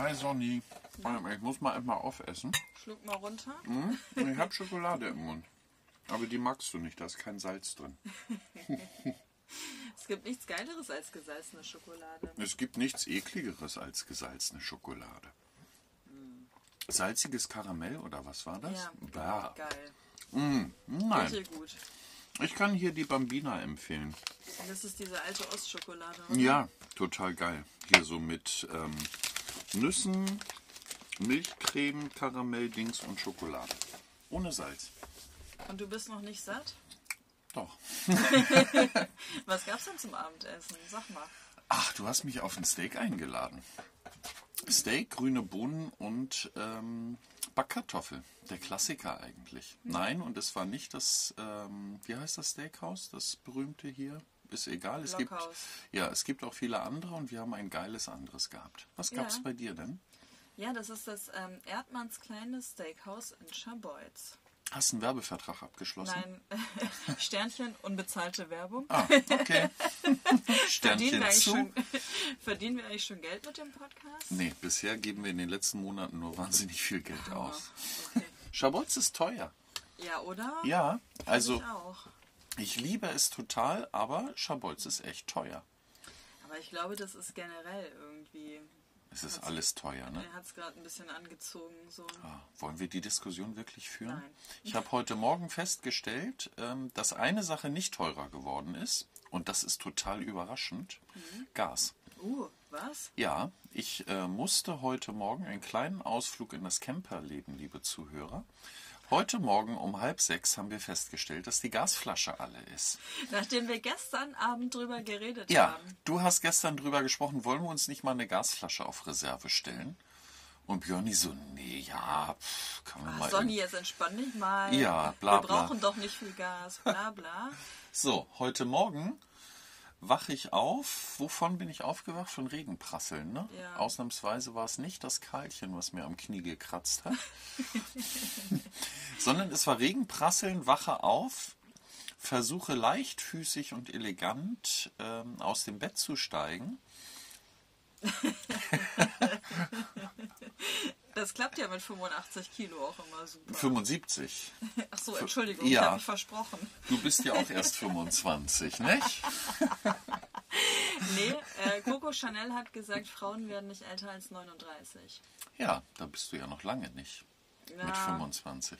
Hi Sonny. Mal, Ich muss mal einmal aufessen. Schluck mal runter. Hm? Ich habe Schokolade im Mund. Aber die magst du nicht, da ist kein Salz drin. Es gibt nichts Geileres als gesalzene Schokolade. Es gibt nichts ekligeres als gesalzene Schokolade. Salziges Karamell oder was war das? Ja, Bah. geil. Nein, Richtig gut. ich kann hier die Bambina empfehlen. Das ist diese alte Ostschokolade. oder? Ja, total geil. Hier so mit ähm, Nüssen, Milchcreme, Karamelldings und Schokolade. Ohne Salz. Und du bist noch nicht satt? Doch. Was gab's denn zum Abendessen? Sag mal. Ach, du hast mich auf ein Steak eingeladen. Steak, grüne Bohnen und ähm, Backkartoffel. Der Klassiker eigentlich. Nein, und es war nicht das, ähm, wie heißt das Steakhouse? Das berühmte hier? Ist egal. Es gibt, ja, es gibt auch viele andere und wir haben ein geiles anderes gehabt. Was gab's Ja. bei dir denn? Ja, das ist das ähm, Erdmanns kleines Steakhouse in Scharbeutz. Hast du einen Werbevertrag abgeschlossen? Nein, Sternchen, unbezahlte Werbung. Ah, okay. verdienen, Sternchen wir schon, verdienen wir eigentlich schon Geld mit dem Podcast? Nee, bisher geben wir in den letzten Monaten nur wahnsinnig viel Geld Ah, aus. Okay. Schabotz ist teuer. Ja, oder? Ja, also Ich liebe es total, aber Schabotz ist echt teuer. Aber ich glaube, das ist generell irgendwie. Es ist alles teuer, ne? Er hat es gerade ein bisschen angezogen. So. Ah, Wollen wir die Diskussion wirklich führen? Nein. Ich habe heute Morgen festgestellt, ähm, dass eine Sache nicht teurer geworden ist. Und das ist total überraschend. Mhm. Gas. Uh, was? Ja, ich äh, musste heute Morgen einen kleinen Ausflug in das Camperleben, liebe Zuhörer. Heute Morgen um halb sechs haben wir festgestellt, dass die Gasflasche alle ist. Nachdem wir gestern Abend drüber geredet Ja, haben. du hast gestern drüber gesprochen, wollen wir uns nicht mal eine Gasflasche auf Reserve stellen? Und Björni so, nee, ja, pff, kann man Ach, mal. Sonny, jetzt entspann dich mal. Ja, bla, Wir bla. brauchen doch nicht viel Gas, bla bla. So, heute Morgen wache ich auf. Wovon bin ich aufgewacht? Von Regenprasseln, ne? Ja. Ausnahmsweise war es nicht das Karlchen, was mir am Knie gekratzt hat. sondern es war Regenprasseln, wache auf, versuche leichtfüßig und elegant ähm, aus dem Bett zu steigen. Das klappt ja mit 85 Kilo auch immer super. 75. Ach so, Entschuldigung, Ja. ich habe mich versprochen. Du bist ja auch erst 25, nicht? Nee, äh, Coco Chanel hat gesagt, Frauen werden nicht älter als 39. Ja, da bist du ja noch lange nicht. Mit Ja. 25.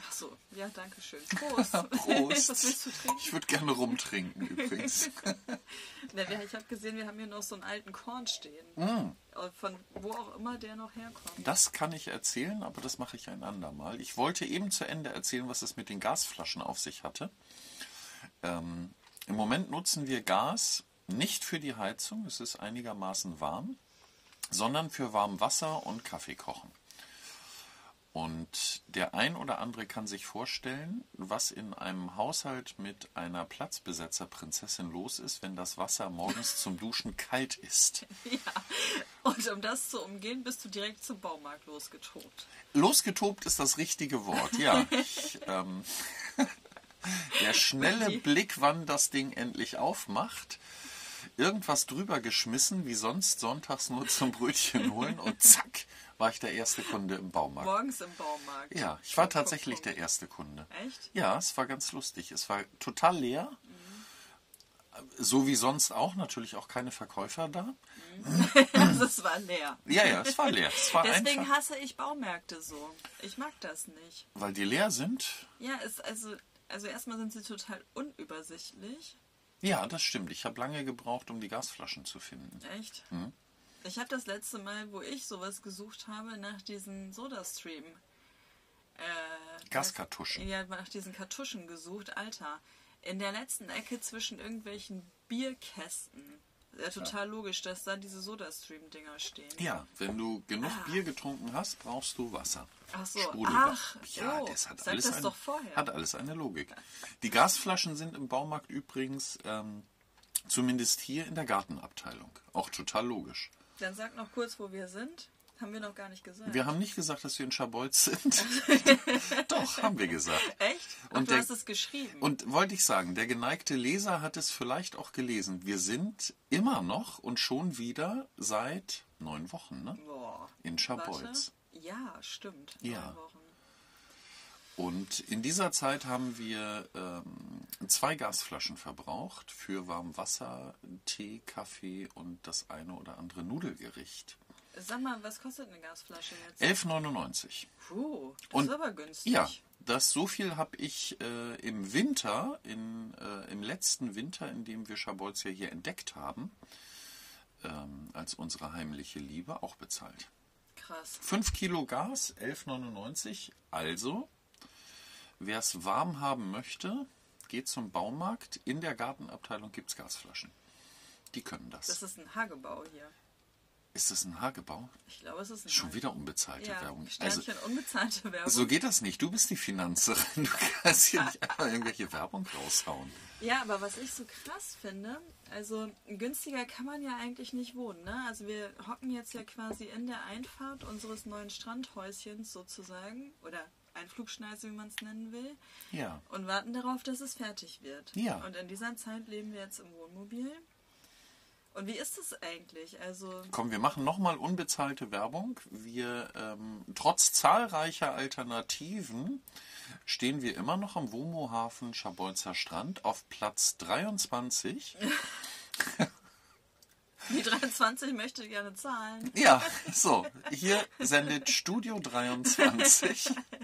Ach so, ja, danke schön. Prost. Prost. Was willst du trinken? Ich würde gerne rumtrinken übrigens. Na, Ich habe gesehen, wir haben hier noch so einen alten Korn stehen. Mm. Äh, Von wo auch immer der noch herkommt. Das kann ich erzählen, aber das mache ich ein andermal. Ich wollte eben zu Ende erzählen, was es mit den Gasflaschen auf sich hatte. Ähm, Im Moment nutzen wir Gas nicht für die Heizung, es ist einigermaßen warm, sondern für warm Wasser und Kaffee kochen. Und der ein oder andere kann sich vorstellen, was in einem Haushalt mit einer Platzbesetzerprinzessin los ist, wenn das Wasser morgens zum Duschen kalt ist. Ja. Und um das zu umgehen, bist du direkt zum Baumarkt losgetobt. Losgetobt ist das richtige Wort, ja. Ich, ähm, der schnelle Blick, wann das Ding endlich aufmacht. Irgendwas drüber geschmissen, wie sonst sonntags nur zum Brötchen holen und zack, war ich der erste Kunde im Baumarkt. Morgens im Baumarkt. Ja, ich war tatsächlich der erste Kunde. Echt? Ja, es war ganz lustig. Es war total leer. So wie sonst auch, natürlich auch keine Verkäufer da. Also es war leer. Ja, ja, es war leer. Es war Deswegen einfach, hasse ich Baumärkte so. Ich mag das nicht. weil die leer sind. Ja, es, also, also erstmal sind sie total unübersichtlich. Ja, das stimmt. Ich habe lange gebraucht, um die Gasflaschen zu finden. Echt? Mhm. Ich habe das letzte Mal, wo ich sowas gesucht habe, nach diesen Sodastream. Äh, Gaskartuschen. Ja, nach diesen Kartuschen gesucht. Alter, in der letzten Ecke zwischen irgendwelchen Bierkästen. Ja, total logisch, dass da diese Sodastream-Dinger stehen. Ja, wenn du genug Bier getrunken hast, brauchst du Wasser. Ah. Ach so, ach, ja, so. das hat Sag alles das eine, doch vorher. hat alles eine Logik. Die Gasflaschen sind im Baumarkt übrigens ähm, zumindest hier in der Gartenabteilung. Auch total logisch. Dann sag noch kurz, wo wir sind. Haben wir noch gar nicht gesagt. Wir haben nicht gesagt, dass wir in Schabolz sind. Doch, haben wir gesagt. Echt? Ach, Und du der- hast es geschrieben. Und wollte ich sagen, der geneigte Leser hat es vielleicht auch gelesen. Wir sind immer noch und schon wieder seit neun Wochen ne? Boah. in Schabolz. Warte. Ja, stimmt. Ja. Neun Wochen. Und in dieser Zeit haben wir ähm, zwei Gasflaschen verbraucht für warm Wasser, Tee, Kaffee und das eine oder andere Nudelgericht. Sag mal, was kostet eine Gasflasche jetzt? 11,99. Puh, das Und- ist aber günstig. Ja, das so viel habe ich äh, im Winter, in, äh, im letzten Winter, in dem wir Schabolz ja hier entdeckt haben, ähm, als unsere heimliche Liebe, auch bezahlt. Krass. 5 Kilo Gas, 11,99. Also, wer es warm haben möchte, geht zum Baumarkt. In der Gartenabteilung gibt es Gasflaschen. Die können das. Das ist ein Hagebau hier. ist das ein Hagebau? Ich glaube, es ist ein Schon Hagebau. wieder unbezahlte ja, Werbung. Also, Sternchen unbezahlte Werbung. so geht das nicht. Du bist die Finanzerin. Du kannst hier nicht einfach irgendwelche Werbung raushauen. Ja, aber was ich so krass finde, also günstiger kann man ja eigentlich nicht wohnen. Ne? Also wir hocken jetzt ja quasi in der Einfahrt unseres neuen Strandhäuschens sozusagen oder Einflugschneise, wie man es nennen will, Ja. und warten darauf, dass es fertig wird. Ja. Und in dieser Zeit leben wir jetzt im Wohnmobil. Und wie ist es eigentlich? Also Komm, wir machen nochmal unbezahlte Werbung. Wir, ähm, trotz zahlreicher Alternativen, stehen wir immer noch am WOMO-Hafen Schabolzer Strand auf Platz 23. die 23 möchte gerne zahlen. Ja, so, hier sendet Studio 23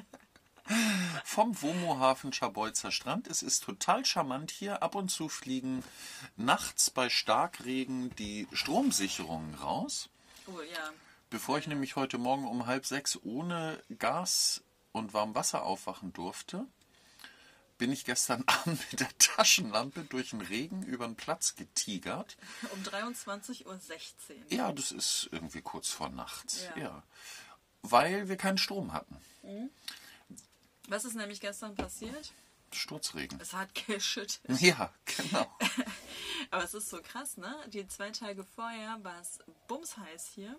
vom WOMO-Hafen Schabolzer Strand. Es ist total charmant hier. Ab und zu fliegen nachts bei Starkregen die Stromsicherungen raus. Oh ja. Bevor ich nämlich heute Morgen um halb sechs ohne Gas und Warmwasser aufwachen durfte, bin ich gestern Abend mit der Taschenlampe durch den Regen über den Platz getigert. Um 23.16 Uhr. Ja, das ist irgendwie kurz vor nachts. Ja. Ja. Weil wir keinen Strom hatten. Was ist nämlich gestern passiert? Sturzregen. Es hat geschüttet. Ja, genau. Aber es ist so krass, ne? Die zwei Tage vorher war es bumsheiß hier.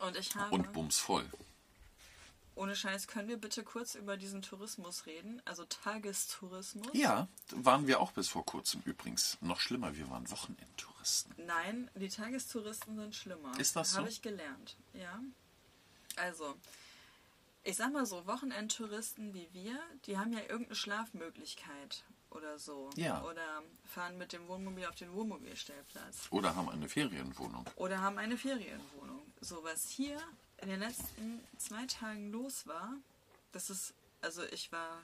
Und ich habe. Und bumsvoll. Ohne Scheiß, können wir bitte kurz über diesen Tourismus reden? Also Tagestourismus? Ja, waren wir auch bis vor kurzem übrigens. Noch schlimmer, wir waren Wochenendtouristen. Nein, die Tagestouristen sind schlimmer. Ist das so? Habe ich gelernt, ja. Also, ich sag mal so, Wochenendtouristen wie wir, die haben ja irgendeine Schlafmöglichkeit oder so. Ja. Oder fahren mit dem Wohnmobil auf den Wohnmobilstellplatz. Oder haben eine Ferienwohnung. Oder haben eine Ferienwohnung. So was hier in den letzten zwei Tagen los war, das ist, also ich war,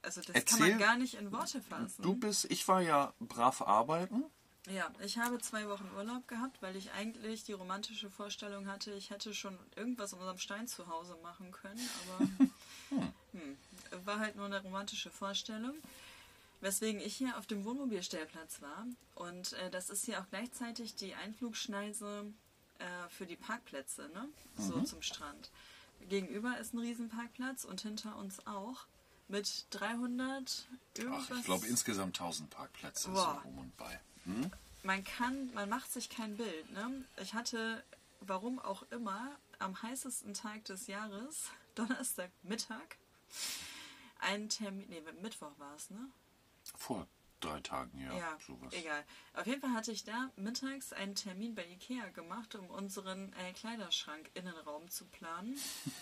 also das kann Erzähl, man gar nicht in Worte fassen. Du bist, ich war ja brav arbeiten. Ja, ich habe zwei Wochen Urlaub gehabt, weil ich eigentlich die romantische Vorstellung hatte, ich hätte schon irgendwas in unserem Stein zu Hause machen können, aber hm, war halt nur eine romantische Vorstellung. Weswegen ich hier auf dem Wohnmobilstellplatz war. Und äh, das ist hier auch gleichzeitig die Einflugschneise äh, für die Parkplätze, ne? So zum Strand. Gegenüber ist ein Riesenparkplatz und hinter uns auch. Mit 300 irgendwas. Ach, ich glaube insgesamt 1000 Parkplätze Boah. so um und bei. Man kann, man macht sich kein Bild. Ne? Ich hatte, warum auch immer, am heißesten Tag des Jahres, Donnerstagmittag, einen Termin, nee, Mittwoch war es, ne? Vor drei Tagen, ja, Ja, sowas. egal. Auf jeden Fall hatte ich da mittags einen Termin bei Ikea gemacht, um unseren äh, Kleiderschrank Innenraum zu planen.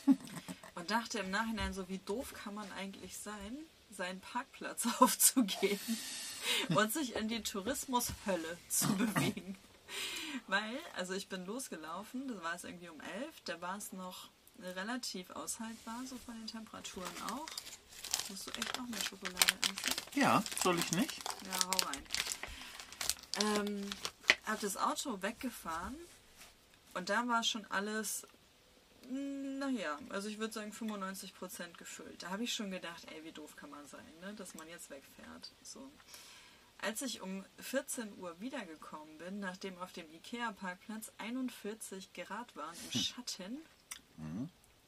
und dachte im Nachhinein so, wie doof kann man eigentlich sein, seinen Parkplatz aufzugeben und sich in die Tourismushölle zu bewegen. Weil, also ich bin losgelaufen, das war es irgendwie um elf, da war es noch relativ aushaltbar, so von den Temperaturen auch. Musst du echt noch mehr Schokolade essen? Ja, soll ich nicht? Ja, hau rein. Ähm, hab das Auto weggefahren und da war schon alles, naja, also ich würde sagen 95% gefüllt. Da habe ich schon gedacht, ey, wie doof kann man sein, ne, dass man jetzt wegfährt. So. Als ich um 14 Uhr wiedergekommen bin, nachdem auf dem Ikea-Parkplatz 41 Grad waren im Schatten,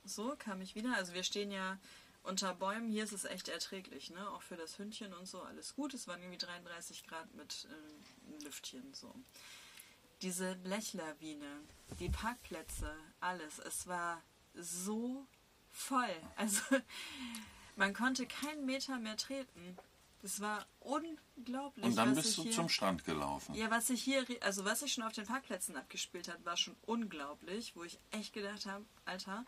so kam ich wieder. Also wir stehen ja unter Bäumen. Hier ist es echt erträglich, ne? Auch für das Hündchen und so alles gut. Es waren irgendwie 33 Grad mit äh, Lüftchen so. Diese Blechlawine, die Parkplätze, alles. Es war so voll. Also man konnte keinen Meter mehr treten. Das war unglaublich. Und dann was bist du hier, zum Strand gelaufen. Ja, was ich hier, also was ich schon auf den Parkplätzen abgespielt hat, war schon unglaublich, wo ich echt gedacht habe, Alter.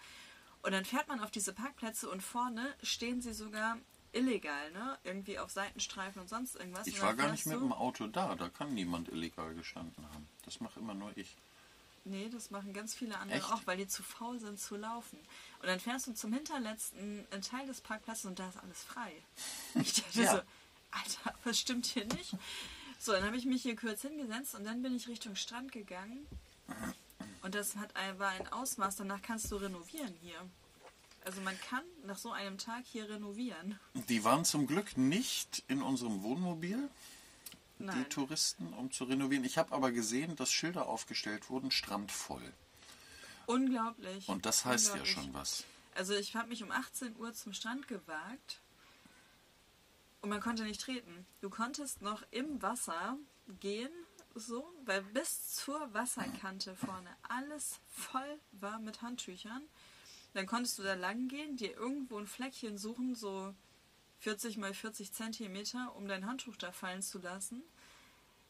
Und dann fährt man auf diese Parkplätze und vorne stehen sie sogar illegal, ne? Irgendwie auf Seitenstreifen und sonst irgendwas. Ich war gar nicht mit dem Auto da, da kann niemand illegal gestanden haben. Das mache immer nur ich. Nee, das machen ganz viele andere Echt? auch, weil die zu faul sind zu laufen. Und dann fährst du zum hinterletzten äh, Teil des Parkplatzes und da ist alles frei. Ich dachte Ja. so, Alter, was stimmt hier nicht? So, dann habe ich mich hier kurz hingesetzt und dann bin ich Richtung Strand gegangen. Und das hat ein, war ein Ausmaß, danach kannst du renovieren hier. Also man kann nach so einem Tag hier renovieren. Die waren zum Glück nicht in unserem Wohnmobil, die Nein. Touristen, um zu renovieren. Ich habe aber gesehen, dass Schilder aufgestellt wurden, strandvoll. Unglaublich. Und das heißt ja schon was. Also ich habe mich um 18 Uhr zum Strand gewagt und man konnte nicht treten. Du konntest noch im Wasser gehen, so, weil bis zur Wasserkante vorne alles voll war mit Handtüchern. Dann konntest du da lang gehen, dir irgendwo ein Fleckchen suchen, so 40 mal 40 Zentimeter, um dein Handtuch da fallen zu lassen.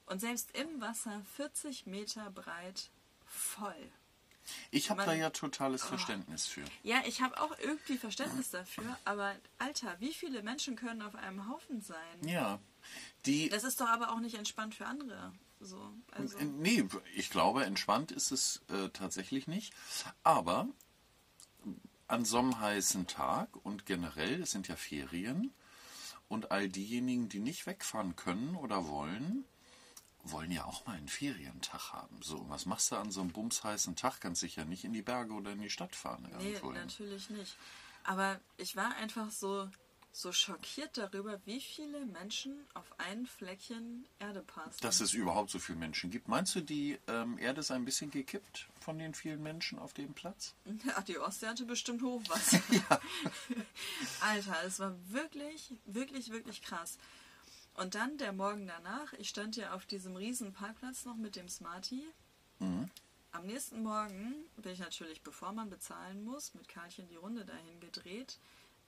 Und selbst im Wasser 40 Meter breit voll. Ich habe da ja totales Verständnis für. Ja, ich habe auch irgendwie Verständnis dafür, aber Alter, wie viele Menschen können auf einem Haufen sein? Ja. Die, Das ist doch aber auch nicht entspannt für andere. So, also, Nee, ich glaube, entspannt ist es äh, tatsächlich nicht. Aber an so einem heißen Tag und generell, es sind ja Ferien, und all diejenigen, die nicht wegfahren können oder wollen, wollen ja auch mal einen Ferientag haben. So, was machst du an so einem bumsheißen Tag? Ganz sicher nicht in die Berge oder in die Stadt fahren. nee, natürlich nicht. Aber ich war einfach so, so schockiert darüber, wie viele Menschen auf ein Fleckchen Erde passen. Dass es überhaupt so viele Menschen gibt. Meinst du, die ähm, Erde ist ein bisschen gekippt von den vielen Menschen auf dem Platz? Ja, die Ostsee hatte bestimmt Hochwasser. Alter, es war wirklich, wirklich, wirklich krass. Und dann der Morgen danach, ich stand ja auf diesem riesen Parkplatz noch mit dem Smarty. Am nächsten Morgen bin ich natürlich, bevor man bezahlen muss, mit Karlchen die Runde dahin gedreht.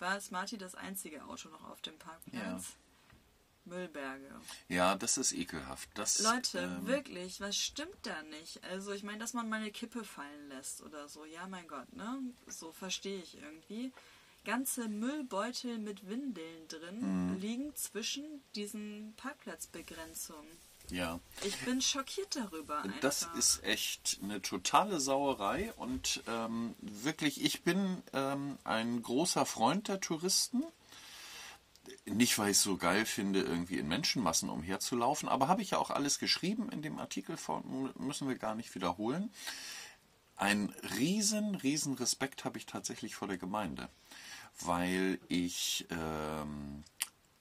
War Smarty das einzige Auto noch auf dem Parkplatz. Müllberge. Ja, das ist ekelhaft. Das, Leute, ähm, wirklich, was stimmt da nicht? Also ich meine, dass man mal eine Kippe fallen lässt oder so, ja mein Gott, ne? So verstehe ich irgendwie. Ganze Müllbeutel mit Windeln drin Mhm. liegen zwischen diesen Parkplatzbegrenzungen. Ja, Ich bin schockiert darüber. Einfach. das ist echt eine totale Sauerei und ähm, wirklich, ich bin ähm, ein großer Freund der Touristen. Nicht, weil ich es so geil finde, irgendwie in Menschenmassen umherzulaufen, aber habe ich ja auch alles geschrieben in dem Artikel, von, müssen wir gar nicht wiederholen. Ein riesen, riesen Respekt habe ich tatsächlich vor der Gemeinde, weil ich ähm,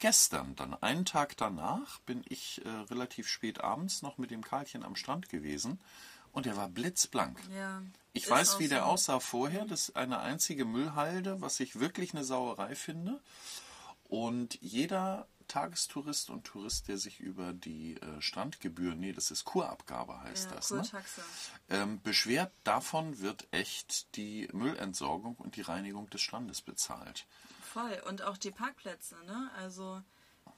gestern, dann einen Tag danach, bin ich äh, relativ spät abends noch mit dem Karlchen am Strand gewesen und der war blitzblank. Ja, Ich weiß, wie der so. aussah vorher. Das ist eine einzige Müllhalde, was ich wirklich eine Sauerei finde. Und jeder Tagestourist und Tourist, der sich über die äh, Strandgebühr, nee, das ist Kurabgabe heißt Ja, das, ne? Ähm, beschwert, davon wird echt die Müllentsorgung und die Reinigung des Strandes bezahlt. Voll. Und auch die Parkplätze, ne? Also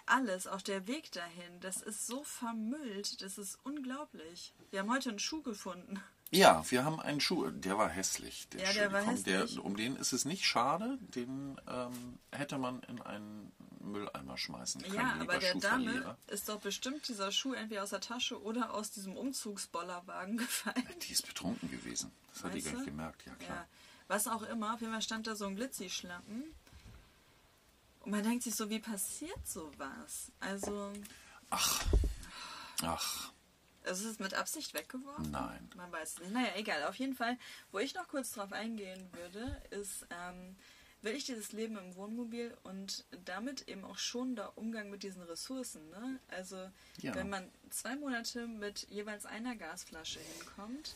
alles, auch der Weg dahin, das ist so vermüllt, das ist unglaublich. Wir haben heute einen Schuh gefunden. Ja, wir haben einen Schuh, der war hässlich. Der Ja, der war Schuh, der, hässlich. um den ist es nicht schade, den ähm, hätte man in einen Mülleimer schmeißen können. Ja, aber der Dame ist doch bestimmt dieser Schuh entweder aus der Tasche oder aus diesem Umzugsbollerwagen gefallen. Die ist betrunken gewesen. Das hat die Weißt gar nicht gemerkt, ja klar. Ja, was auch immer, auf jeden Fall stand da so ein Glitzi-Schlappen. Und man denkt sich so, wie passiert sowas? Also, Ach, ach, es ist mit Absicht weggeworfen? Nein. Man weiß es nicht. Naja, egal. Auf jeden Fall, wo ich noch kurz drauf eingehen würde, ist, ähm, will ich dieses Leben im Wohnmobil und damit eben auch schon der Umgang mit diesen Ressourcen. Ne? Also, Ja. wenn man zwei Monate mit jeweils einer Gasflasche hinkommt,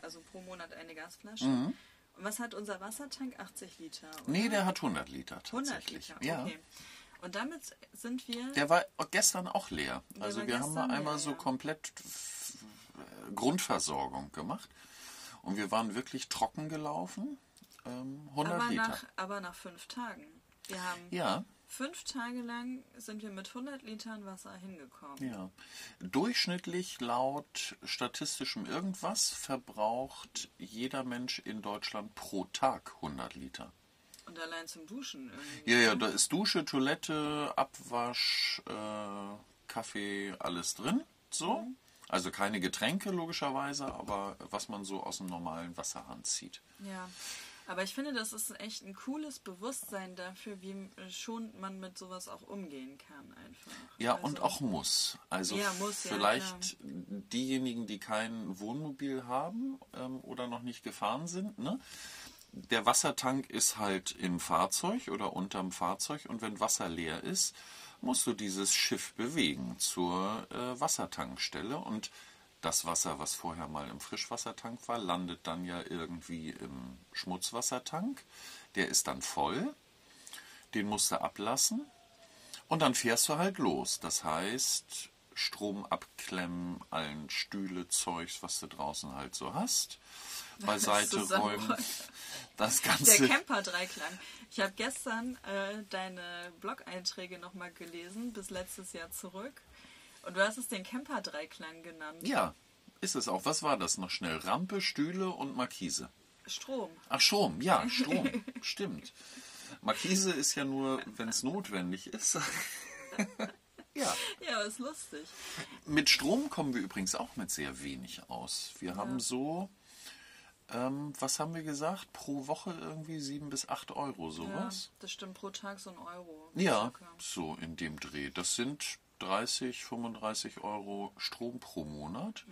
also pro Monat eine Gasflasche, und was hat unser Wassertank? 80 Liter. Oder? Nee, der hat 100 Liter 100 tatsächlich. Liter, Ja, okay. Und damit sind wir. der war gestern auch leer. Der Also wir haben einmal leer, so ja. komplett äh, Grundversorgung gemacht. Und wir waren wirklich trocken gelaufen. Ähm, 100 Aber Liter. nach, aber nach fünf Tagen. Wir haben Ja, fünf Tage lang sind wir mit 100 Litern Wasser hingekommen. ja. Durchschnittlich laut statistischem Irgendwas verbraucht jeder Mensch in Deutschland pro Tag 100 Liter. Und allein zum Duschen irgendwie. Ja, ja, da ist Dusche, Toilette, Abwasch, äh, Kaffee, alles drin. So. Also keine Getränke logischerweise, aber was man so aus dem normalen Wasserhahn zieht. Ja. Aber ich finde, das ist echt ein cooles Bewusstsein dafür, wie schon man mit sowas auch umgehen kann einfach. Ja, Also- und auch muss. Also Ja, muss, ja, vielleicht diejenigen, die kein Wohnmobil haben ähm, oder noch nicht gefahren sind, ne? Der Wassertank ist halt im Fahrzeug oder unterm Fahrzeug und wenn Wasser leer ist, musst du dieses Schiff bewegen zur äh, Wassertankstelle und das Wasser, was vorher mal im Frischwassertank war, landet dann ja irgendwie im Schmutzwassertank. Der ist dann voll. Den musst du ablassen. Und dann fährst du halt los. Das heißt, Strom abklemmen, allen Stühle, Zeugs, was du draußen halt so hast, beiseite räumen. Das Der Ganze. Camper-Dreiklang. Ich habe gestern äh, deine Blog-Einträge nochmal gelesen, bis letztes Jahr zurück. Und du hast es den Camper-Dreiklang genannt. Ja, ist es auch. Was war das noch schnell? Rampe, Stühle und Markise. Strom. Ach, Strom, ja, Strom. Stimmt. Markise ist ja nur, wenn es notwendig ist. ja. Ja, ist lustig. Mit Strom kommen wir übrigens auch mit sehr wenig aus. Wir haben so, ähm, was haben wir gesagt, pro Woche irgendwie sieben bis acht Euro, Ja, sowas. das stimmt pro Tag so ein Euro. Ja, Circa. so in dem Dreh. Das sind 30, 35 Euro Strom pro Monat.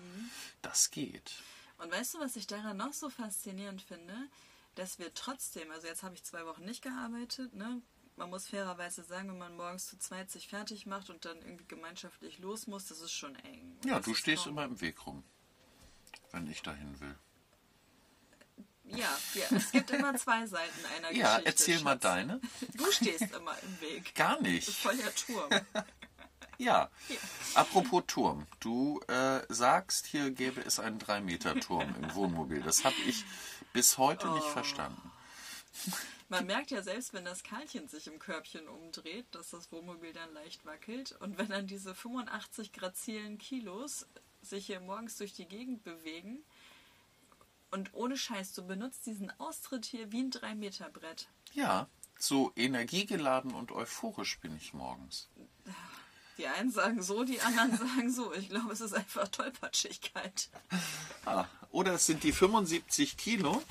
Das geht. Und weißt du, was ich daran noch so faszinierend finde? Dass wir trotzdem, also jetzt habe ich zwei Wochen nicht gearbeitet, ne? Man muss fairerweise sagen, wenn man morgens zu zweit sich fertig macht und dann irgendwie gemeinschaftlich los muss, das ist schon eng. Ja, Das du stehst kaum- immer im Weg rum, wenn ich dahin will. Ja, ja, es gibt immer zwei Seiten einer Ja, Geschichte. erzähl mal Schatz. deine. Du stehst immer im Weg. Gar Das ist nicht. voll der Turm. Ja. Apropos Turm. Du äh, sagst, hier gäbe es einen 3-Meter-Turm im Wohnmobil. Das habe ich bis heute nicht Oh. verstanden. Man merkt ja selbst, wenn das Karlchen sich im Körbchen umdreht, dass das Wohnmobil dann leicht wackelt. Und wenn dann diese 85 grazilen Kilos sich hier morgens durch die Gegend bewegen und ohne Scheiß, du benutzt diesen Austritt hier wie ein 3-Meter-Brett. Ja, so energiegeladen und euphorisch bin ich morgens. Die einen sagen so, die anderen sagen so. Ich glaube, es ist einfach Tollpatschigkeit. Ah, oder es sind die 75 Kilo.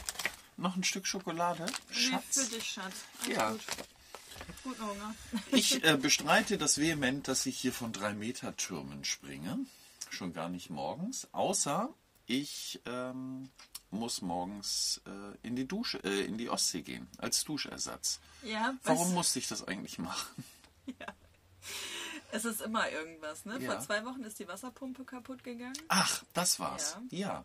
Noch ein Stück Schokolade? Nee, für Schatz. dich, Schatz. Alles Ja. gut. Guten Hunger. Ich äh, bestreite das vehement, dass ich hier von 3-Meter-Türmen springe. Schon gar nicht morgens. Außer ich ähm, muss morgens äh, in die Dusche, äh, in die Ostsee gehen, als Duschersatz. Ja, Warum musste ich das eigentlich machen? Es ist immer irgendwas, ne? Ja. Vor zwei Wochen ist die Wasserpumpe kaputt gegangen. Ach, das war's. Ja.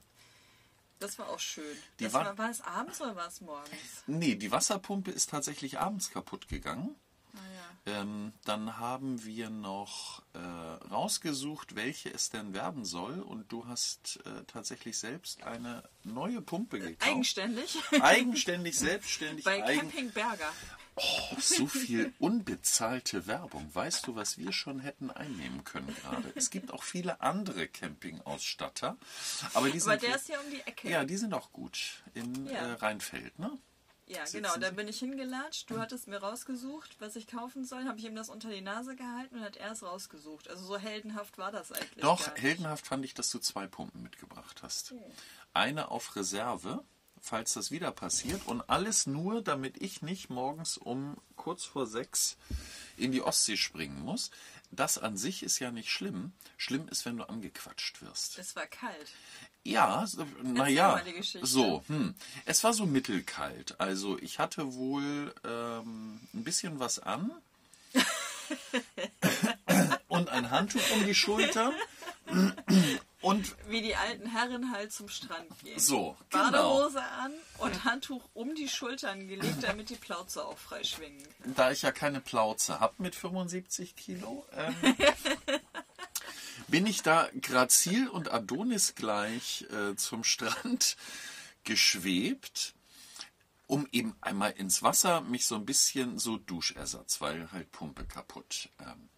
Das war auch schön. Die das war- war, war es abends oder war es morgens? Nee, die Wasserpumpe ist tatsächlich abends kaputt gegangen. Ah, ja. Ähm, dann haben wir noch äh, rausgesucht, welche es denn werden soll. Und du hast äh, tatsächlich selbst eine neue Pumpe gekauft. Eigenständig. Eigenständig, selbstständig. Bei eigen Camping Berger. Oh, so viel unbezahlte Werbung. Weißt du, was wir schon hätten einnehmen können gerade? Es gibt auch viele andere Campingausstatter. Aber, die sind Aber der ist ja um die Ecke. ja, die sind auch gut. In Ja. äh, Rheinfeld, ne? Ja, Sitzen genau. Da bin ich hingelatscht. Du hattest mir rausgesucht, was ich kaufen soll. Habe ich ihm das unter die Nase gehalten und hat er es rausgesucht. Also so heldenhaft war das eigentlich. Doch, heldenhaft fand ich, dass du zwei Pumpen mitgebracht hast. Eine auf Reserve, falls das wieder passiert. Und alles nur, damit ich nicht morgens um kurz vor sechs in die Ostsee springen muss. Das an sich ist ja nicht schlimm. Schlimm ist, wenn du angequatscht wirst. Es war kalt. Ja, naja, so. Hm. Es war so mittelkalt. Also ich hatte wohl ähm, ein bisschen was an und ein Handtuch um die Schulter und Wie die alten Herren halt zum Strand gehen. so, genau. Badehose an und Handtuch um die Schultern gelegt, damit die Plauze auch frei schwingen kann. Da ich ja keine Plauze habe mit 75 Kilo, ähm, bin ich da grazil und Adonis gleich äh, zum Strand geschwebt, um eben einmal ins Wasser mich so ein bisschen so Duschersatz, weil halt Pumpe kaputt. Ähm,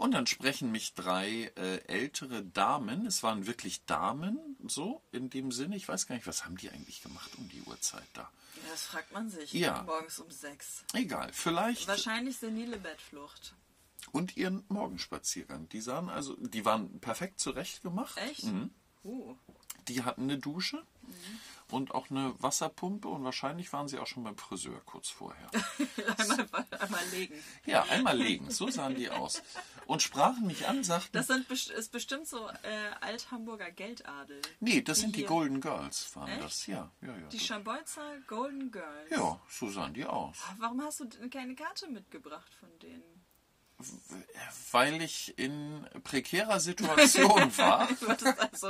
und dann sprechen mich drei äh, ältere Damen, es waren wirklich Damen, so in dem Sinne, ich weiß gar nicht, was haben die eigentlich gemacht um die Uhrzeit da? Das fragt man sich. Ja. Morgens um sechs. Egal, vielleicht. Wahrscheinlich senile Bettflucht. Und ihren Morgenspaziergang. Die sahen also, die waren perfekt zurechtgemacht. Echt? Mhm. Uh. Die hatten eine Dusche und auch eine Wasserpumpe und wahrscheinlich waren sie auch schon beim Friseur kurz vorher. einmal, einmal legen. Ja, einmal legen, so sahen die aus. Und sprachen mich an, sagten, Das sind, ist bestimmt so äh, Alt-Hamburger Geldadel. nee, das die sind die hier- Golden Girls, waren Echt? das. Ja, ja, ja. Die Scharbeutzer Golden Girls. ja, so sahen die aus. Warum hast du keine Karte mitgebracht von denen? Weil ich in prekärer Situation war. Du hattest also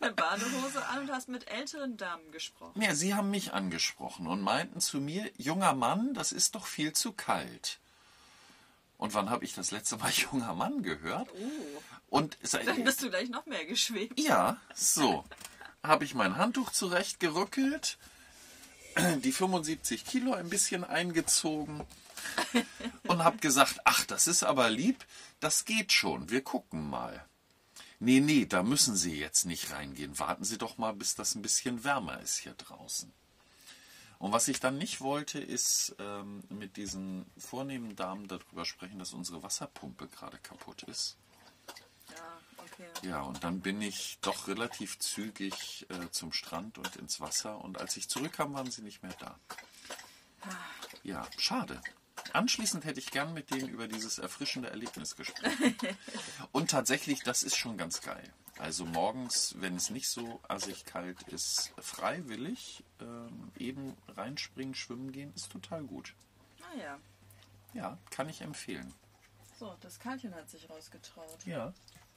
eine Badehose an und hast mit älteren Damen gesprochen. Ja, sie haben mich angesprochen und meinten zu mir, junger Mann, das ist doch viel zu kalt. Und wann habe ich das letzte Mal junger Mann gehört? Oh, Und seit- dann bist du gleich noch mehr geschwebt. ja, so. Habe ich mein Handtuch zurechtgerückelt, die 75 Kilo ein bisschen eingezogen und habe gesagt, ach, das ist aber lieb, das geht schon, wir gucken mal. Nee, nee, da müssen Sie jetzt nicht reingehen. Warten Sie doch mal, bis das ein bisschen wärmer ist hier draußen. Und was ich dann nicht wollte, ist ähm, mit diesen vornehmen Damen darüber sprechen, dass unsere Wasserpumpe gerade kaputt ist. Ja, okay. Ja, und dann bin ich doch relativ zügig äh, zum Strand und ins Wasser. Und als ich zurückkam, waren sie nicht mehr da. Ja, schade. Anschließend hätte ich gern mit denen über dieses erfrischende Erlebnis gesprochen. Und tatsächlich, das ist schon ganz geil. Also morgens, wenn es nicht so assig kalt ist, freiwillig ähm, eben reinspringen, schwimmen gehen, ist total gut. Ah ja. Ja, kann ich empfehlen. So, das Karlchen hat sich rausgetraut. Ja.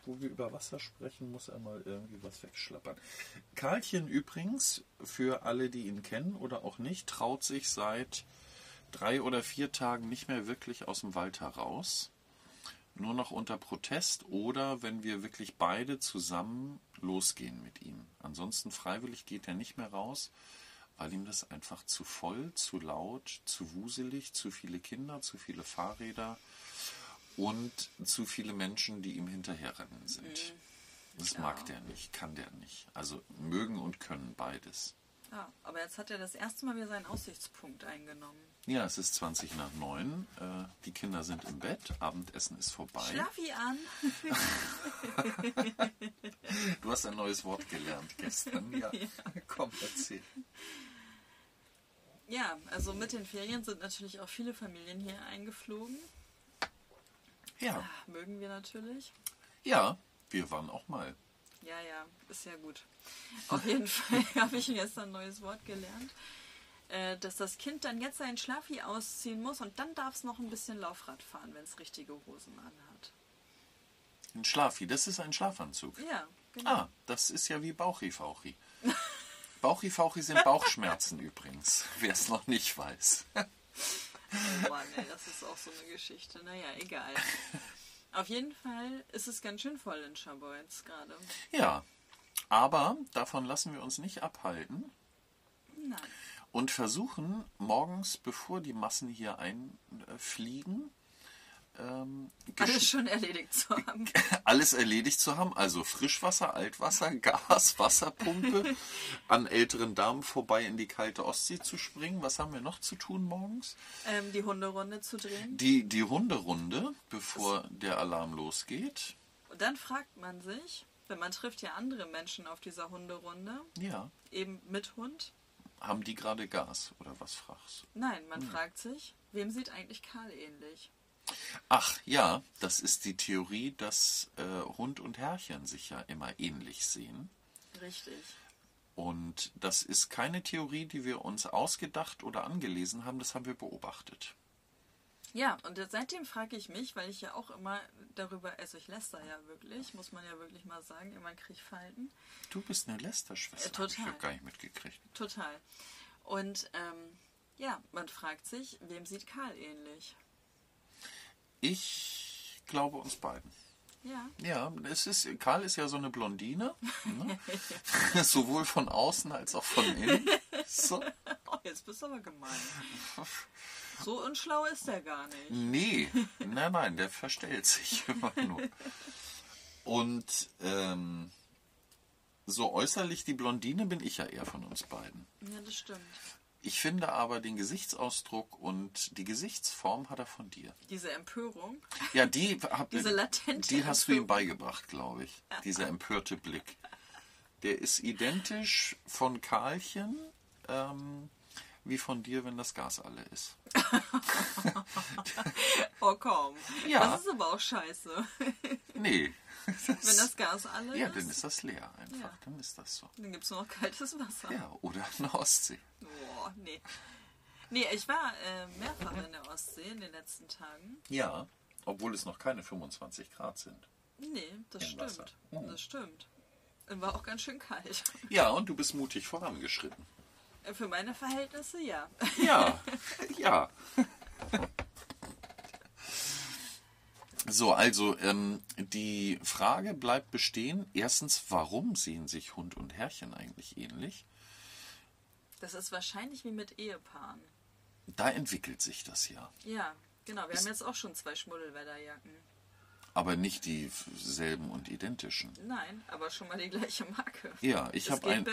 Wo wir über Wasser sprechen, muss er mal irgendwie was wegschlappern. Karlchen übrigens, für alle, die ihn kennen oder auch nicht, traut sich seit drei oder vier Tagen nicht mehr wirklich aus dem Wald heraus. Nur noch unter Protest oder wenn wir wirklich beide zusammen losgehen mit ihm. Ansonsten freiwillig geht er nicht mehr raus, weil ihm das einfach zu voll, zu laut, zu wuselig, zu viele Kinder, zu viele Fahrräder und zu viele Menschen, die ihm hinterherrennen sind. Das mag der nicht, kann der nicht. Also mögen und können beides. Ah, aber jetzt hat er das erste Mal wieder seinen Aussichtspunkt eingenommen. Ja, es ist 20 nach 9. Äh, die Kinder sind im Bett. Abendessen ist vorbei. Schlafi an. Du hast ein neues Wort gelernt gestern. Ja, komm, erzähl. Ja, also mit den Ferien sind natürlich auch viele Familien hier eingeflogen. Ja, Mögen wir natürlich. ja, wir waren auch mal. Ja, ja, ist ja gut. Auf jeden Fall habe ich gestern ein neues Wort gelernt. Äh, dass das Kind dann jetzt seinen Schlafi ausziehen muss und dann darf es noch ein bisschen Laufrad fahren, wenn es richtige Hosen anhat. Ein Schlafi, das ist ein Schlafanzug. Ja, genau. Ah, das ist ja wie Bauchi-Fauchi. Bauchi-Fauchi sind Bauchschmerzen übrigens, wer es noch nicht weiß. Oh Mann, ey, das ist auch so eine Geschichte. Naja, egal. Auf jeden Fall ist es ganz schön voll in Schabolz gerade. Ja, aber davon lassen wir uns nicht abhalten Nein. und versuchen morgens, bevor die Massen hier einfliegen, ähm, Alles schon erledigt zu haben. alles erledigt zu haben. Also Frischwasser, Altwasser, Gas, Wasserpumpe, an älteren Damen vorbei in die kalte Ostsee zu springen. Was haben wir noch zu tun morgens? Ähm, die Hunderunde zu drehen. Die, die Hunderunde, bevor der Alarm losgeht. Und dann fragt man sich, wenn man trifft ja andere Menschen auf dieser Hunderunde, Ja. eben mit Hund. Haben die gerade Gas oder was fragst du? Nein, man fragt sich, wem sieht eigentlich Karl ähnlich? Ach ja, das ist die Theorie, dass äh, Hund und Herrchen sich ja immer ähnlich sehen. Richtig. Und das ist keine Theorie, die wir uns ausgedacht oder angelesen haben, das haben wir beobachtet. Ja, und seitdem frage ich mich, weil ich ja auch immer darüber, also ich läster ja wirklich, muss man ja wirklich mal sagen, kriege ich Falten. Du bist eine Lästerschwester. Äh, total. Ich habe gar nicht mitgekriegt. Total. Und ähm, ja, man fragt sich, wem sieht Karl ähnlich? Ich glaube uns beiden. Ja. Ja, es ist, Karl ist ja so eine Blondine. Ne? Sowohl von außen als auch von innen. So. Oh, jetzt bist du aber gemein. So unschlau ist er gar nicht. Nee, nein, nein, der verstellt sich immer nur. Und ähm, so äußerlich die Blondine bin ich ja eher von uns beiden. Ja, das stimmt. Ich finde aber den Gesichtsausdruck und die Gesichtsform hat er von dir. Diese Empörung. Ja, die, hab, Diese latente die hast du ihm beigebracht, glaube ich. Dieser empörte Blick. Der ist identisch von Karlchen ähm, wie von dir, wenn das Gas alle ist. Oh komm. Ja. Das ist aber auch scheiße. Nee. Wenn das Gas alle ja, ist, dann ist das leer einfach. Ja. Dann ist das so. dann gibt es nur noch kaltes Wasser. Ja, oder eine Ostsee. Boah, nee. Nee, ich war äh, mehrfach in der Ostsee in den letzten Tagen. Ja, obwohl es noch keine 25 Grad sind. Nee, das Im stimmt. Oh. Das stimmt. Und war auch ganz schön kalt. Ja, und du bist mutig vorangeschritten. Äh, Für meine Verhältnisse ja. Ja, ja. So, also ähm, die Frage bleibt bestehen. Erstens, warum sehen sich Hund und Herrchen eigentlich ähnlich? Das ist wahrscheinlich wie mit Ehepaaren. Da entwickelt sich das ja. Ja, genau. Wir haben jetzt auch schon zwei Schmuddelwetterjacken. Aber nicht dieselben und identischen. Nein, aber schon mal die gleiche Marke. Ja, ich habe ein,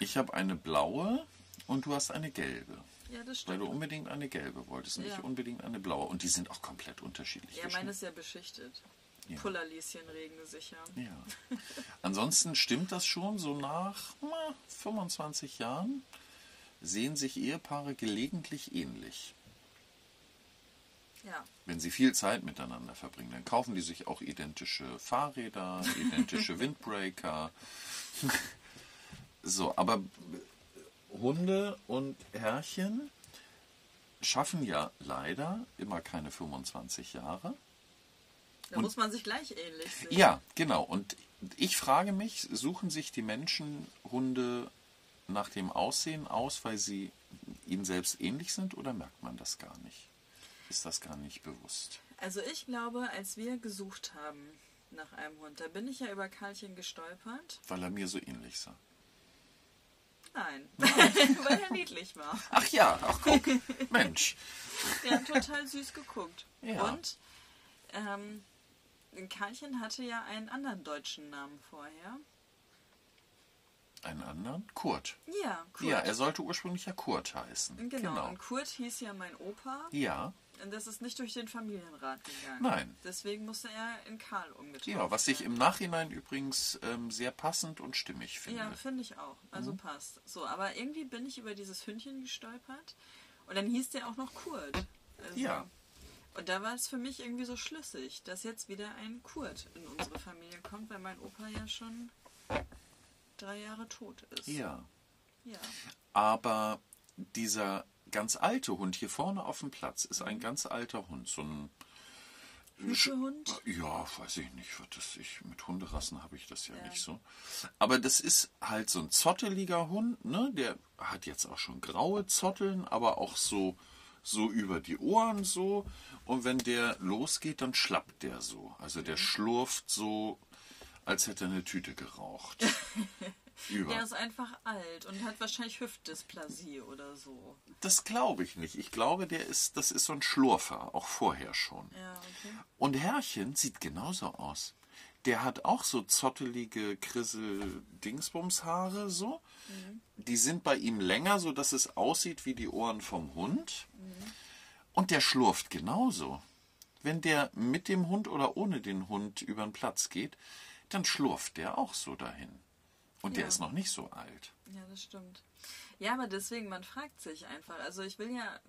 ich hab eine blaue und du hast eine gelbe. Ja, das Weil stimmt. du unbedingt eine gelbe wolltest, nicht Ja. unbedingt eine blaue. Und die sind auch komplett unterschiedlich. Ja, meine ist ja beschichtet. Ja. Pullerlieschen regensicher. Ja. Ansonsten stimmt das schon, so nach na, 25 Jahren sehen sich Ehepaare gelegentlich ähnlich. Ja. Wenn sie viel Zeit miteinander verbringen, dann kaufen die sich auch identische Fahrräder, identische Windbreaker. so, aber Hunde und Herrchen schaffen ja leider immer keine 25 Jahre. Da muss man sich gleich ähnlich sehen. Ja, genau. Und ich frage mich, suchen sich die Menschen Hunde nach dem Aussehen aus, weil sie ihnen selbst ähnlich sind oder merkt man das gar nicht? Ist das gar nicht bewusst? Also ich glaube, als wir gesucht haben nach einem Hund, da bin ich ja über Karlchen gestolpert. Weil er mir so ähnlich sah. Nein, weil er niedlich war. Ach ja, ach guck, Mensch. Der hat total süß geguckt. Ja. Und ähm, Karlchen hatte ja einen anderen deutschen Namen vorher. Einen anderen? Kurt. Ja, Kurt. Ja, er sollte ursprünglich ja Kurt heißen. genau. Und Kurt hieß ja mein Opa. Ja, Und das ist nicht durch den Familienrat gegangen. Nein. Deswegen musste er in Karl umgetauft ja, was ich werden. im Nachhinein übrigens ähm, sehr passend und stimmig finde. Ja, finde ich auch. Also Mhm. passt. So, aber irgendwie bin ich über dieses Hündchen gestolpert. Und dann hieß der auch noch Kurt. Also, Ja. Und da war es für mich irgendwie so schlüssig, dass jetzt wieder ein Kurt in unsere Familie kommt, weil mein Opa ja schon drei Jahre tot ist. ja. Ja. Aber dieser ganz alte Hund hier vorne auf dem Platz ist ein ganz alter Hund. So ein. Hütehund? Ja, weiß ich nicht. was Das ich, mit Hunderassen habe ich das ja, Ja. nicht so. Aber das ist halt so ein zotteliger Hund, ne? Der hat jetzt auch schon graue Zotteln, aber auch so, so über die Ohren so. Und wenn der losgeht, dann schlappt der so. Also der schlurft so, als hätte er eine Tüte geraucht. Über. Der ist einfach alt und hat wahrscheinlich Hüftdysplasie oder so. Das glaube ich nicht. Ich glaube, der ist, das ist so ein Schlurfer, auch vorher schon. Ja, okay. Und Herrchen sieht genauso aus. Der hat auch so zottelige Krissel-Dingsbumshaare so. Die sind bei ihm länger, so dass es aussieht wie die Ohren vom Hund. Und der schlurft genauso. Wenn der mit dem Hund oder ohne den Hund über den Platz geht, dann schlurft der auch so dahin. Und der Ja. ist noch nicht so alt. Ja, das stimmt. Ja, aber deswegen, man fragt sich einfach. Also ich will ja,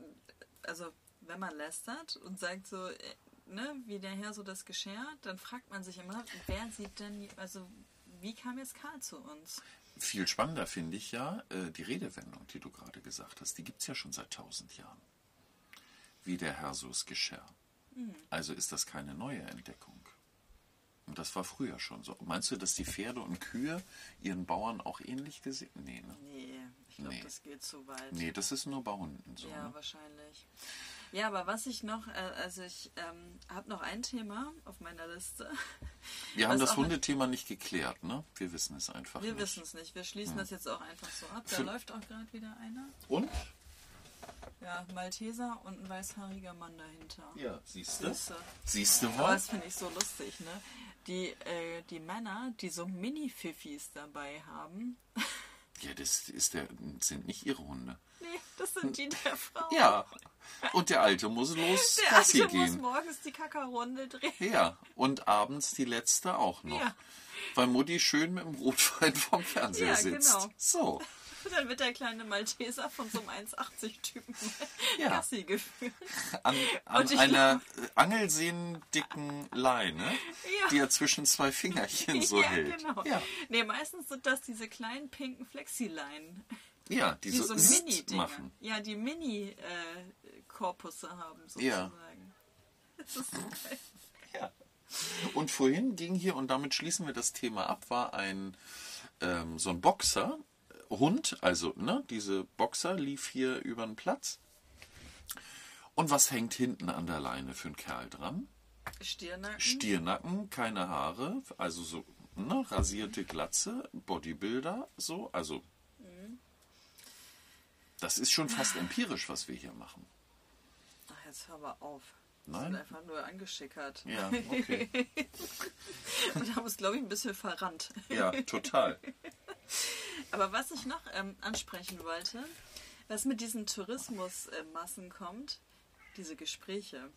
also wenn man lästert und sagt so, äh, ne, wie der Herr so das geschert, dann fragt man sich immer, wer sieht denn, also wie kam jetzt Karl zu uns? Viel spannender finde ich ja äh, die Redewendung, die du gerade gesagt hast. Die gibt es ja schon seit tausend Jahren. Wie der Herr so es geschah. Also ist das keine neue Entdeckung. Und das war früher schon so. Meinst du, dass die Pferde und Kühe ihren Bauern auch ähnlich gesehen? Nee, ne? Nee, ich glaube, Nee. das geht zu weit. Nee, das ist nur bei Hunden so. ja, Ne? wahrscheinlich. Ja, aber was ich noch, äh, also ich ähm, habe noch ein Thema auf meiner Liste. Wir haben Was das Hundethema nicht geklärt, ne? Wir wissen es einfach Wir nicht. wissen es nicht. Wir schließen das jetzt auch einfach so ab. Da Für- läuft auch gerade wieder einer. Und? Ja, Malteser und ein weißhaariger Mann dahinter. Ja, siehst du? Siehst du Aber wohl? das finde ich so lustig, ne? Die, äh, die Männer, die so Mini-Fiffis dabei haben. Ja, das ist der, sind nicht ihre Hunde. Nee, das sind die der Frau. Ja. Und der Alte muss los Der Gassi Alte muss gehen. morgens die Kackerunde drehen. Ja, und abends die letzte auch noch. Ja. Weil Mutti schön mit dem Rotwein vom Fernseher Ja, sitzt. genau. So. Dann wird der kleine Malteser von so einem 1,80-Typen Ja. Gassi geführt. An, an einer angelsehnendicken Leine, Ja. die er zwischen zwei Fingerchen so ja, hält. genau. Ja. Nee, meistens sind das diese kleinen pinken Flexileinen. ja, die, Die so, so Mini-Dinger. machen. Ja, die Mini-Korpusse haben Ja. sozusagen. Das ist so geil. Ja. Und vorhin ging hier, und damit schließen wir das Thema ab, war ein ähm, so ein Boxer, äh, Hund, also ne, diese Boxer lief hier über den Platz. Und was hängt hinten an der Leine für einen Kerl dran? Stirnacken. Stiernacken, keine Haare, also so ne, rasierte Glatze, Bodybuilder, so, also das ist schon fast empirisch, was wir hier machen. Ach, jetzt hör mal auf. Wir Nein? sind einfach nur angeschickert. Ja, okay. Und haben uns, glaube ich, ein bisschen verrannt. Ja, total. Aber was ich noch ähm, ansprechen wollte, was mit diesen Tourismusmassen kommt, diese Gespräche.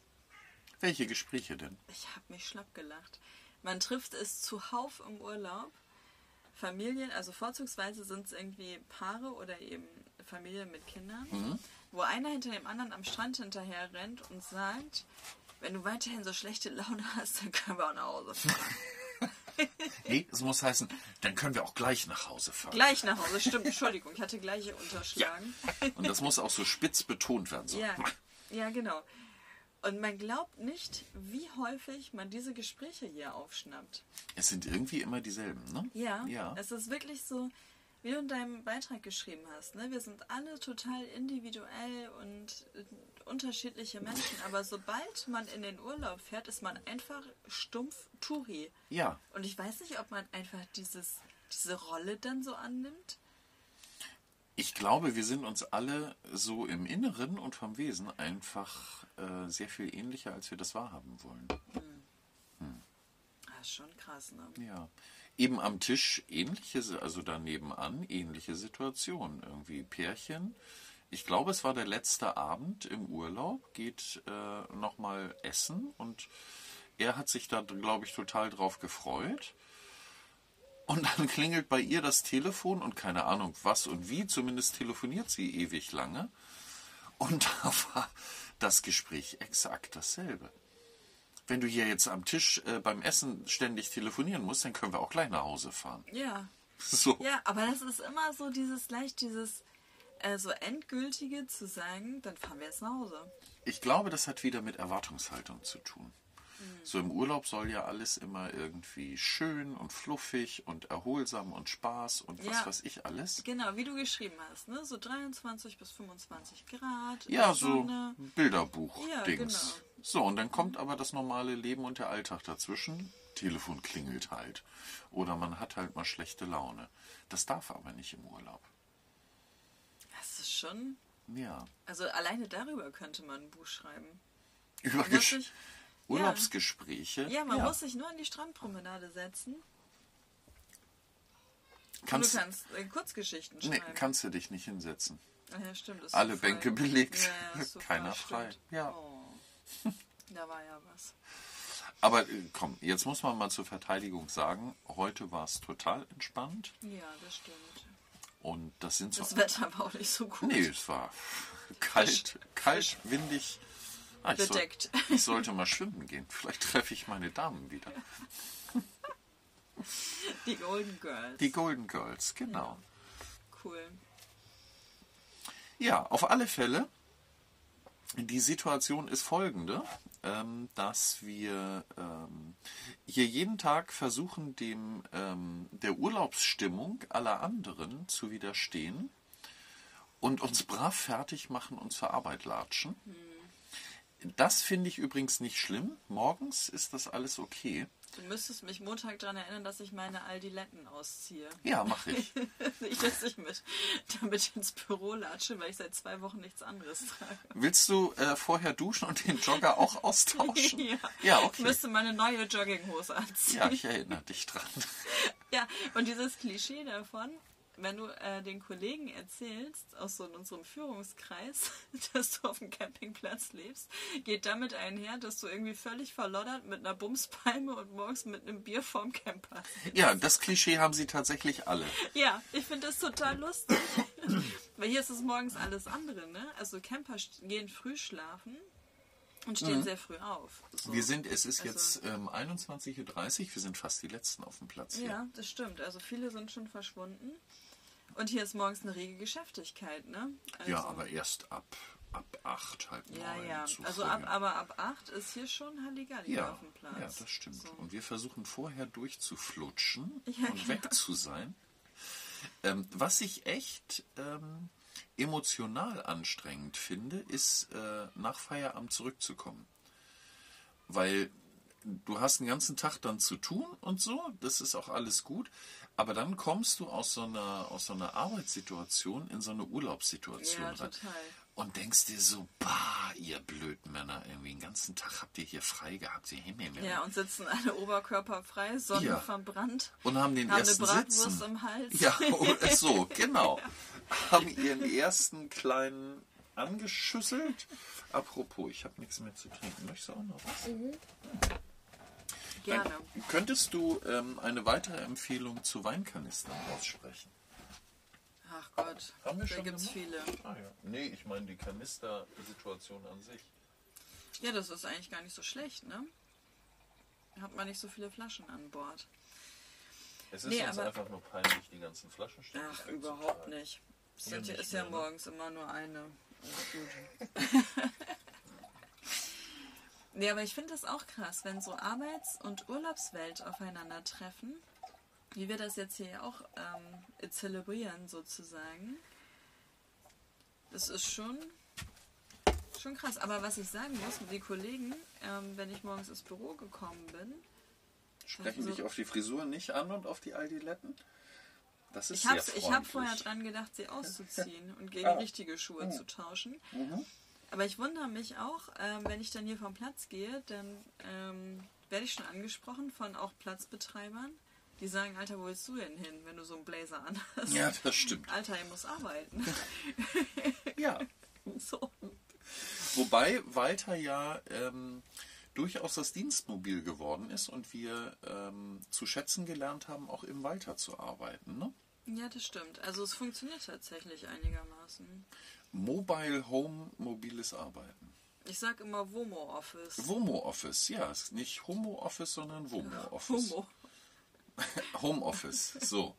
Welche Gespräche denn? Ich habe mich schlapp gelacht. Man trifft es zuhauf im Urlaub. Familien, also vorzugsweise sind es irgendwie Paare oder eben Familien mit Kindern, Mhm. wo einer hinter dem anderen am Strand hinterher rennt und sagt, wenn du weiterhin so schlechte Laune hast, dann können wir auch nach Hause fahren. Nee, es muss heißen, dann können wir auch gleich nach Hause fahren. Gleich nach Hause, stimmt, Entschuldigung, ich hatte gleiche unterschlagen. Und das muss auch so spitz betont werden. So. Ja, ja, genau. Und man glaubt nicht, wie häufig man diese Gespräche hier aufschnappt. Es sind irgendwie immer dieselben, ne? Ja, Ja. es ist wirklich so, wie du in deinem Beitrag geschrieben hast. Ne? Wir sind alle total individuell und äh, unterschiedliche Menschen, aber sobald man in den Urlaub fährt, ist man einfach stumpf Touri. Ja. Und ich weiß nicht, ob man einfach dieses, diese Rolle dann so annimmt. Ich glaube, wir sind uns alle so im Inneren und vom Wesen einfach äh, sehr viel ähnlicher, als wir das wahrhaben wollen. Das ist schon krass, ne? Ja. Eben am Tisch ähnliche, also da nebenan ähnliche Situationen. Irgendwie Pärchen. Ich glaube, es war der letzte Abend im Urlaub, geht äh, nochmal essen und er hat sich da, glaube ich, total drauf gefreut. Und dann klingelt bei ihr das Telefon und keine Ahnung was und wie, zumindest telefoniert sie ewig lange. Und da war das Gespräch exakt dasselbe. Wenn du hier jetzt am Tisch äh, beim Essen ständig telefonieren musst, dann können wir auch gleich nach Hause fahren. Ja. So. Ja, aber das ist immer so dieses leicht dieses äh, so endgültige zu sagen, dann fahren wir jetzt nach Hause. Ich glaube, das hat wieder mit Erwartungshaltung zu tun. So im Urlaub soll ja alles immer irgendwie schön und fluffig und erholsam und Spaß und was Ja. weiß ich alles. Genau, wie du geschrieben hast, ne? So 23 bis 25 Grad. Ja, so. Bilderbuch-Dings. Ja, genau. So, und dann kommt aber das normale Leben und der Alltag dazwischen. Telefon klingelt halt. Oder man hat halt mal schlechte Laune. Das darf aber nicht im Urlaub. Das ist schon. Ja. Also alleine darüber könnte man ein Buch schreiben. Über Gesch sich- Urlaubsgespräche. Ja, man muss sich nur an die Strandpromenade setzen. kannst, du kannst äh, Kurzgeschichten nee, schreiben. kannst du dich nicht hinsetzen. Ja, stimmt. Alle. Bänke belegt. Ja, ja, Keiner frei. Ja. Oh. Da war ja was. Aber äh, komm, jetzt muss man mal zur Verteidigung sagen, heute war es total entspannt Ja, das stimmt. und das sind so. Das Wetter war auch nicht so gut. nee, es war kalt, kalt, windig. Ah, ich, soll, Bedeckt. ich sollte mal schwimmen gehen. Vielleicht treffe ich meine Damen wieder. Die Golden Girls. Die Golden Girls, genau. cool. Ja, auf alle Fälle. Die Situation ist folgende, ähm, dass wir ähm, hier jeden Tag versuchen, dem ähm, der Urlaubsstimmung aller anderen zu widerstehen und uns brav fertig machen und zur Arbeit latschen. das finde ich übrigens nicht schlimm. Morgens ist das alles okay. Du müsstest mich Montag daran erinnern, dass ich meine Aldiletten ausziehe. Ja, mache ich. Nicht, dass ich mit, damit ins Büro latsche, weil ich seit zwei Wochen nichts anderes trage. Willst du äh, vorher duschen und den Jogger auch austauschen? ja. ja, Ich okay. müsste meine neue Jogginghose anziehen. Ja, ich erinnere dich dran. Ja, und dieses Klischee davon, wenn du äh, den Kollegen erzählst, aus so unserem Führungskreis, dass du auf dem Campingplatz lebst, geht damit einher, dass du irgendwie völlig verloddert mit einer Bumspalme und morgens mit einem Bier vorm Camper sitzt. Ja, das Klischee haben sie tatsächlich alle. Ja, ich finde das total lustig. Weil hier ist es morgens alles andere, ne? Also Camper gehen früh schlafen und stehen sehr früh auf. So. Mhm. Wir sind, es ist Also- jetzt ähm, 21.30 Uhr, wir sind fast die Letzten auf dem Platz hier. Ja, das stimmt. Also viele sind schon verschwunden. Und hier ist morgens eine rege Geschäftigkeit, ne? Also, Ja, aber erst ab, ab 8, halb Ja, neun ja. zu Also ab, aber ab 8 ist hier schon Halligalli ja, auf dem Platz. ja, das stimmt. So. Und wir versuchen vorher durchzuflutschen Ja, und weg zu sein. Ähm, was ich echt ähm, emotional anstrengend finde, ist äh, nach Feierabend zurückzukommen. Weil du hast den ganzen Tag dann zu tun und so, das ist auch alles gut. Aber dann kommst du aus so einer, aus so einer Arbeitssituation in so eine Urlaubssituation Ja, rein. total. Und denkst dir so, bah, ihr blöden Männer, irgendwie den ganzen Tag habt ihr hier frei gehabt, ihr Himmel. Ja, und sitzen alle oberkörperfrei, sonnenverbrannt. Und haben den haben eine ersten Bratwurst Sitzen. im Hals. Ja, oder so, genau. Haben ihren ersten kleinen angeschüsselt. Apropos, ich habe nichts mehr zu trinken. Möchtest du auch noch was? Gerne. Dann könntest du ähm, eine weitere Empfehlung zu Weinkanistern aussprechen? Ach Gott, Haben wir da gibt's gemacht? viele. Ah, ja. Nee, ich meine die Kanistersituation an sich. Ja, das ist eigentlich gar nicht so schlecht, ne? Hat man nicht so viele Flaschen an Bord. Es ist Nee, uns einfach nur peinlich, die ganzen Flaschen stehen. Ach, überhaupt nicht. Nicht ist ja ne? morgens immer nur eine. Nee, aber ich finde das auch krass, wenn so Arbeits- und Urlaubswelt aufeinandertreffen, wie wir das jetzt hier auch ähm, zelebrieren sozusagen. Das ist schon, schon krass. Aber was ich sagen muss, die Kollegen, ähm, wenn ich morgens ins Büro gekommen bin, Sprechen Also- dich auf die Frisur nicht an und auf die Aldiletten? Das ist Ich habe hab vorher dran gedacht, sie auszuziehen und gegen Ah. richtige Schuhe zu tauschen. Aber ich wundere mich auch, ähm, wenn ich dann hier vom Platz gehe, dann ähm, werde ich schon angesprochen von auch Platzbetreibern. Die sagen, Alter, wo willst du denn hin, wenn du so einen Blazer anhast? Ja, das stimmt. Alter, ich muss arbeiten. Ja. so. Wobei Walter ja ähm, durchaus das Dienstmobil geworden ist und wir ähm, zu schätzen gelernt haben, auch im Walter zu arbeiten. Ne? Ja, das stimmt. Also es funktioniert tatsächlich einigermaßen. Mobile Home, mobiles Arbeiten. Ich sag immer Womo Office. Womo Office, ja, ist nicht Homo Office, sondern Womo Office. Womo. Home Office, so.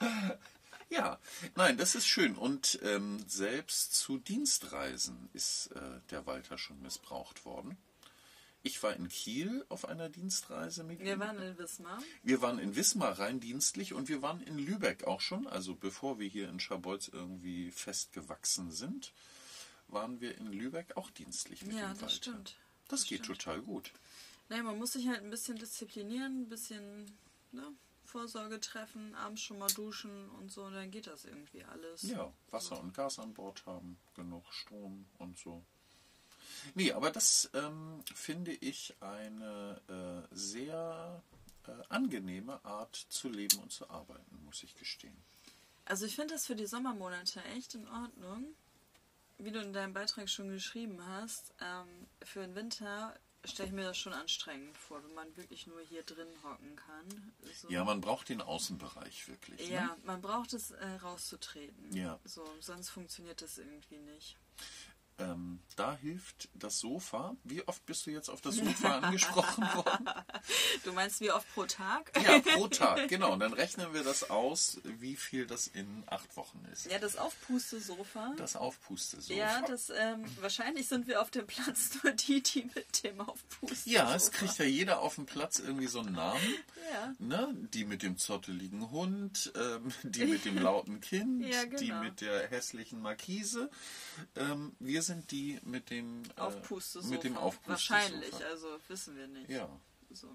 ja, nein, das ist schön. Und ähm, selbst zu Dienstreisen ist äh, der Walter schon missbraucht worden. Ich war in Kiel auf einer Dienstreise mit Wir ihm. waren in Wismar. Wir waren in Wismar rein dienstlich und wir waren in Lübeck auch schon. Also bevor wir hier in Schabolz irgendwie festgewachsen sind, waren wir in Lübeck auch dienstlich mit Ja, dem das Walter. stimmt. Das, Das geht stimmt. total gut. Naja, man muss sich halt ein bisschen disziplinieren, ein bisschen ne, Vorsorge treffen, abends schon mal duschen und so, und dann geht das irgendwie alles. Ja, Wasser und Gas an Bord haben, genug Strom und so. Nee, aber das ähm, finde ich eine äh, sehr äh, angenehme Art zu leben und zu arbeiten, muss ich gestehen. Also ich finde das für die Sommermonate echt in Ordnung. Wie du in deinem Beitrag schon geschrieben hast, ähm, für den Winter stelle ich mir das schon anstrengend vor, wenn man wirklich nur hier drin hocken kann. So. Ja, man braucht den Außenbereich wirklich. Ja, Ne? man braucht es äh, rauszutreten. Ja. So, sonst funktioniert das irgendwie nicht. Ähm, da hilft das Sofa. Wie oft bist du jetzt auf das Sofa angesprochen worden? Du meinst wie oft pro Tag? Ja, pro Tag, genau. Und dann rechnen wir das aus, wie viel das in acht Wochen ist. Ja, das Aufpuste-Sofa. Das Aufpuste-Sofa. Ja, das, ähm, wahrscheinlich sind wir auf dem Platz nur die, die mit dem Aufpusten. Ja, es kriegt ja jeder auf dem Platz irgendwie so einen Namen. Ja. Ne? Die mit dem zotteligen Hund, ähm, die mit dem lauten Kind, Ja, die genau. mit der hässlichen Markise. Ähm, wir sind die mit dem äh, Aufpustesofa. mit dem Aufpustesofa. Wahrscheinlich, also wissen wir nicht. Ja. So.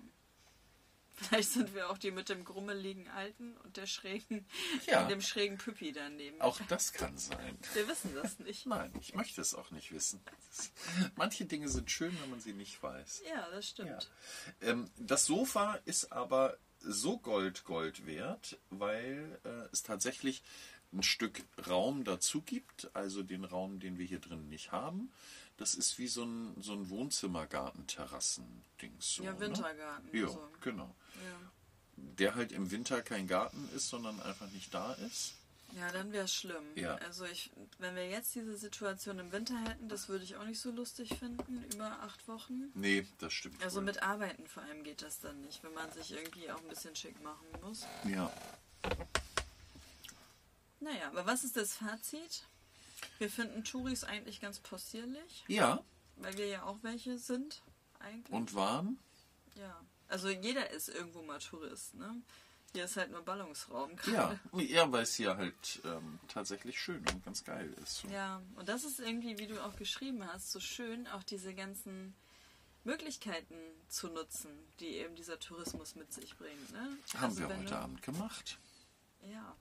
Vielleicht sind wir auch die mit dem grummeligen Alten und der schrägen, Ja. dem schrägen Püppi daneben. Auch das kann sein. Wir wissen das nicht. Nein, ich möchte es auch nicht wissen. Manche Dinge sind schön, wenn man sie nicht weiß. Ja, das stimmt. Ähm, das Sofa ist aber so Gold Gold wert, weil äh, es tatsächlich ein Stück Raum dazu gibt, also den Raum, den wir hier drin nicht haben. Das ist wie so ein, so ein Wohnzimmergarten-Terrassen-Dings. So, Ja, Wintergarten. Ne? Ja, so. genau. Ja. Der halt im Winter kein Garten ist, sondern einfach nicht da ist. Ja, dann wäre es schlimm. Ja. Also ich, wenn wir jetzt diese Situation im Winter hätten, das würde ich auch nicht so lustig finden, über acht Wochen. Nee, das stimmt. Also wohl. mit Arbeiten vor allem geht das dann nicht, wenn man sich irgendwie auch ein bisschen schick machen muss. Ja. Naja, aber was ist das Fazit? Wir finden Touris eigentlich ganz possierlich, Ja, weil wir ja auch welche sind, eigentlich. und waren? Ja. Also jeder ist irgendwo mal Tourist, ne? Hier ist halt nur Ballungsraum Ja, gerade. ja weil es hier halt ähm, tatsächlich schön und ganz geil ist. Ja, und das ist irgendwie, wie du auch geschrieben hast, so schön, auch diese ganzen Möglichkeiten zu nutzen, die eben dieser Tourismus mit sich bringt. Ne? Haben Also wir heute du- Abend gemacht. Ja.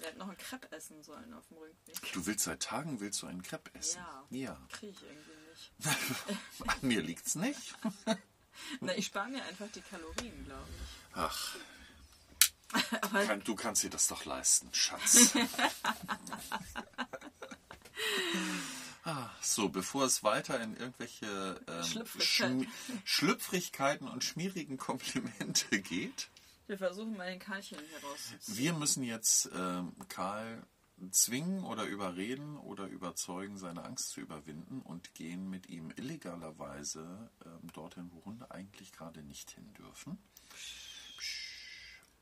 Wir hätten noch einen Crepe essen sollen auf dem Rückweg. Du willst seit Tagen willst du einen Crepe essen. Ja. Ja. Kriege ich irgendwie nicht. An mir liegt's nicht. Na, ich spare mir einfach die Kalorien, glaube ich. Ach, Aber kann, du kannst dir das doch leisten, Schatz. ah, so, bevor es weiter in irgendwelche ähm, Schlüpfrigkeiten. Schlüpfrigkeiten und schmierigen Komplimente geht, wir versuchen mal den Karlchen herauszuziehen. Wir müssen jetzt ähm, Karl zwingen oder überreden oder überzeugen, seine Angst zu überwinden und gehen mit ihm illegalerweise ähm, dorthin, wo Hunde eigentlich gerade nicht hin dürfen.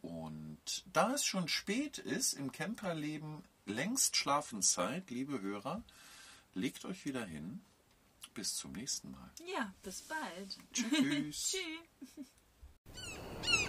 Und da es schon spät ist, im Camperleben längst Schlafenszeit, liebe Hörer, legt euch wieder hin. Bis zum nächsten Mal. Ja, bis bald. Tschüss. Tschüss.